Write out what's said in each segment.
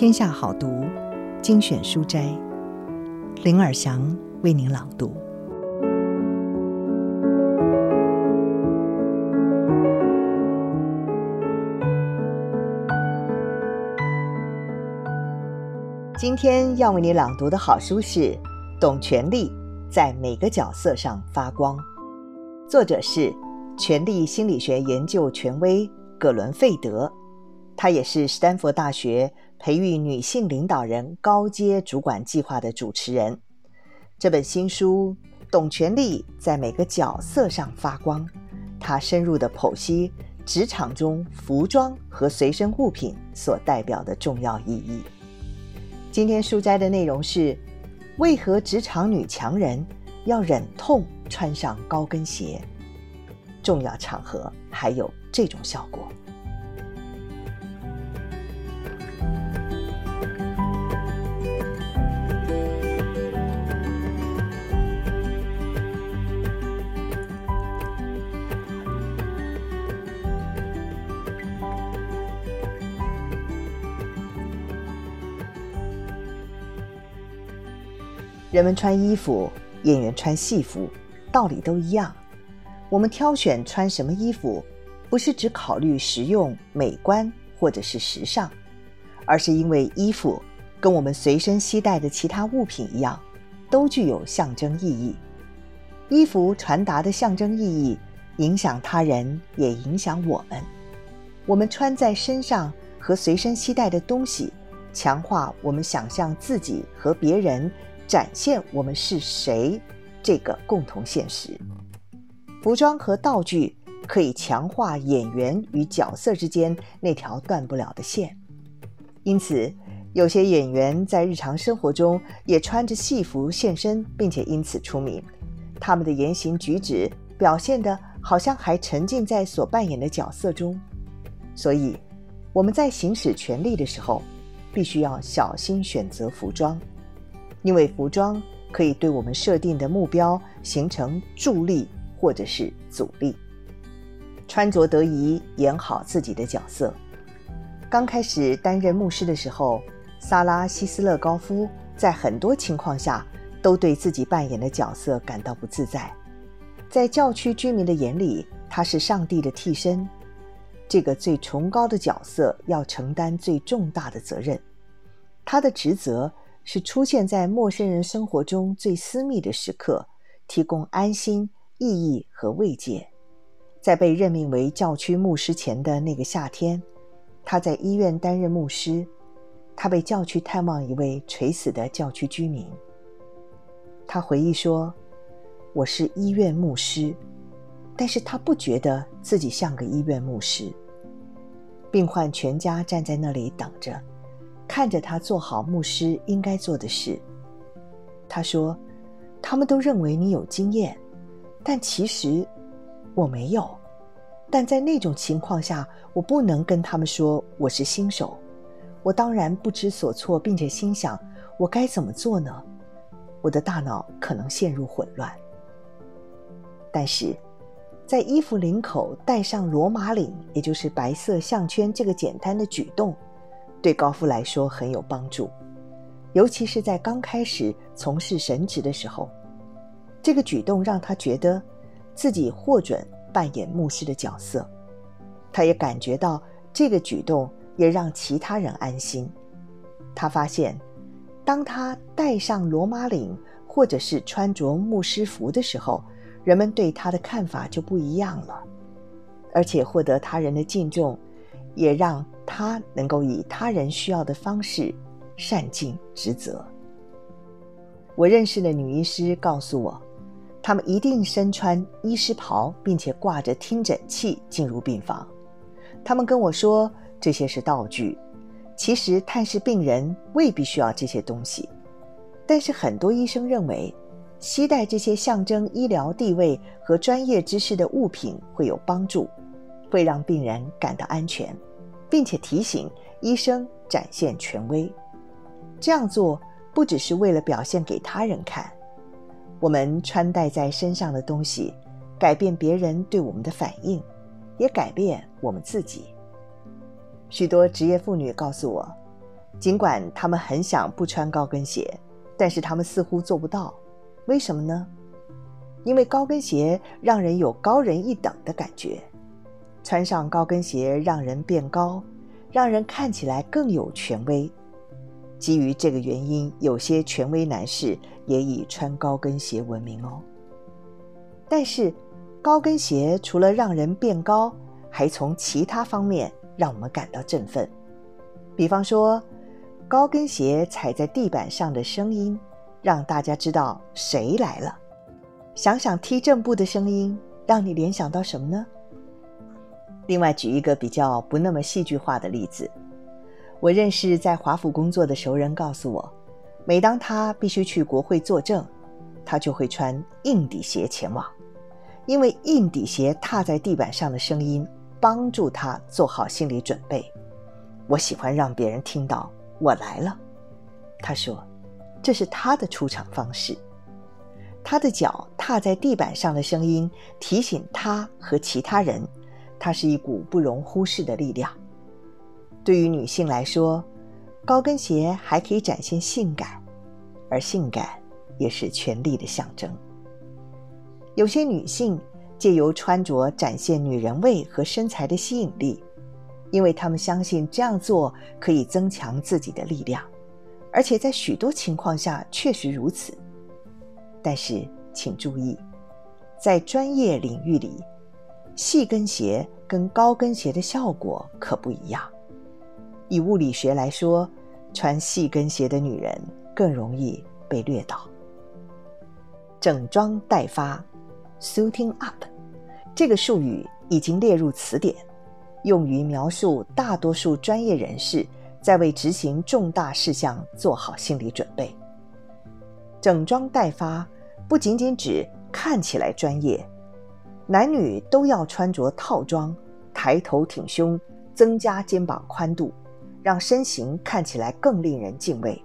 天下好读精选书斋，林尔祥为您朗读。今天要为你朗读的好书是《懂权力，在每个角色上发光》，作者是权力心理学研究权威葛伦费德。他也是斯坦福大学培育女性领导人高阶主管计划的主持人。这本新书《董权力，在每个角色上发光》，他深入的剖析职场中服装和随身物品所代表的重要意义。今天书斋的内容是：为何职场女强人要忍痛穿上高跟鞋？重要场合还有这种效果。人们穿衣服，演员穿戏服，道理都一样。我们挑选穿什么衣服，不是只考虑实用、美观或者是时尚，而是因为衣服跟我们随身携带的其他物品一样，都具有象征意义。衣服传达的象征意义，影响他人，也影响我们。我们穿在身上和随身携带的东西，强化我们想象自己和别人。展现我们是谁这个共同现实。服装和道具可以强化演员与角色之间那条断不了的线。因此，有些演员在日常生活中也穿着戏服现身，并且因此出名。他们的言行举止表现得好像还沉浸在所扮演的角色中。所以，我们在行使权力的时候，必须要小心选择服装。因为服装可以对我们设定的目标形成助力或者是阻力。穿着得宜，演好自己的角色。刚开始担任牧师的时候，萨拉·希斯勒高夫在很多情况下都对自己扮演的角色感到不自在。在教区居民的眼里，他是上帝的替身，这个最崇高的角色要承担最重大的责任。他的职责。是出现在陌生人生活中最私密的时刻，提供安心、意义和慰藉。在被任命为教区牧师前的那个夏天，他在医院担任牧师。他被叫去探望一位垂死的教区居民。他回忆说：“我是医院牧师，但是他不觉得自己像个医院牧师。病患全家站在那里等着。”看着他做好牧师应该做的事，他说：“他们都认为你有经验，但其实我没有。但在那种情况下，我不能跟他们说我是新手。我当然不知所措，并且心想我该怎么做呢？我的大脑可能陷入混乱。但是，在衣服领口戴上罗马领，也就是白色项圈这个简单的举动。”对高夫来说很有帮助，尤其是在刚开始从事神职的时候，这个举动让他觉得自己获准扮演牧师的角色。他也感觉到这个举动也让其他人安心。他发现，当他戴上罗马领或者是穿着牧师服的时候，人们对他的看法就不一样了，而且获得他人的敬重，也让。他能够以他人需要的方式善尽职责。我认识的女医师告诉我，她们一定身穿医师袍，并且挂着听诊器进入病房。他们跟我说这些是道具，其实探视病人未必需要这些东西。但是很多医生认为，携带这些象征医疗地位和专业知识的物品会有帮助，会让病人感到安全。并且提醒医生展现权威，这样做不只是为了表现给他人看，我们穿戴在身上的东西，改变别人对我们的反应，也改变我们自己。许多职业妇女告诉我，尽管她们很想不穿高跟鞋，但是她们似乎做不到。为什么呢？因为高跟鞋让人有高人一等的感觉，穿上高跟鞋让人变高，让人看起来更有权威。基于这个原因，有些权威男士也以穿高跟鞋闻名哦。但是，高跟鞋除了让人变高，还从其他方面让我们感到振奋。比方说，高跟鞋踩在地板上的声音，让大家知道谁来了。想想踢正步的声音，让你联想到什么呢？另外，举一个比较不那么戏剧化的例子，我认识在华府工作的熟人告诉我，每当他必须去国会作证，他就会穿硬底鞋前往，因为硬底鞋踏在地板上的声音帮助他做好心理准备。我喜欢让别人听到我来了，他说，这是他的出场方式。他的脚踏在地板上的声音提醒他和其他人，它是一股不容忽视的力量。对于女性来说，高跟鞋还可以展现性感，而性感也是权力的象征。有些女性借由穿着展现女人味和身材的吸引力，因为她们相信这样做可以增强自己的力量，而且在许多情况下确实如此。但是，请注意，在专业领域里，细跟鞋跟高跟鞋的效果可不一样。以物理学来说，穿细跟鞋的女人更容易被掠倒。整装待发 （suiting up） 这个术语已经列入词典，用于描述大多数专业人士在为执行重大事项做好心理准备。整装待发不仅仅指看起来专业，男女都要穿着套装，抬头挺胸，增加肩膀宽度，让身形看起来更令人敬畏。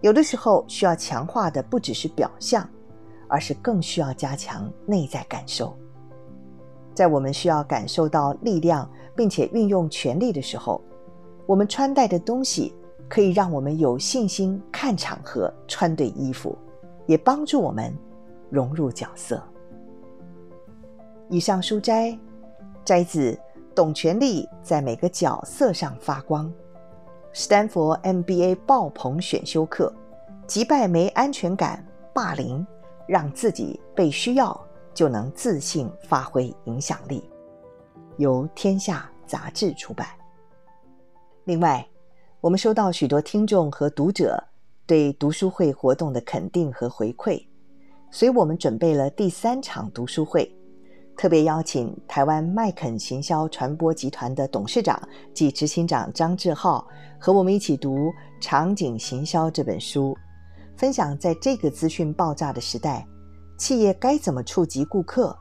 有的时候需要强化的不只是表象，而是更需要加强内在感受。在我们需要感受到力量并且运用权力的时候，我们穿戴的东西。可以让我们有信心看场合、穿对衣服，也帮助我们融入角色。以上书摘摘自《董权力，在每个角色上发光》，史丹佛 MBA 爆棚选修课，击败没安全感、霸凌，让自己被需要，就能自信发挥影响力。由天下杂志出版。另外，我们收到许多听众和读者对读书会活动的肯定和回馈，所以我们准备了第三场读书会，特别邀请台湾麦肯行销传播集团的董事长及执行长张志浩和我们一起读《场景行销》这本书，分享在这个资讯爆炸的时代，企业该怎么触及顾客，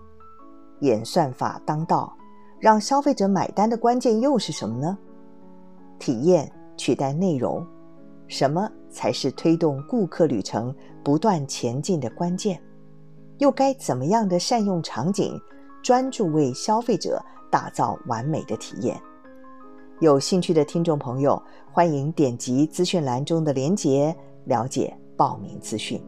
演算法当道，让消费者买单的关键又是什么呢？体验。取代内容，什么才是推动顾客旅程不断前进的关键？又该怎么样的善用场景，专注为消费者打造完美的体验？有兴趣的听众朋友，欢迎点击资讯栏中的链接，了解报名资讯。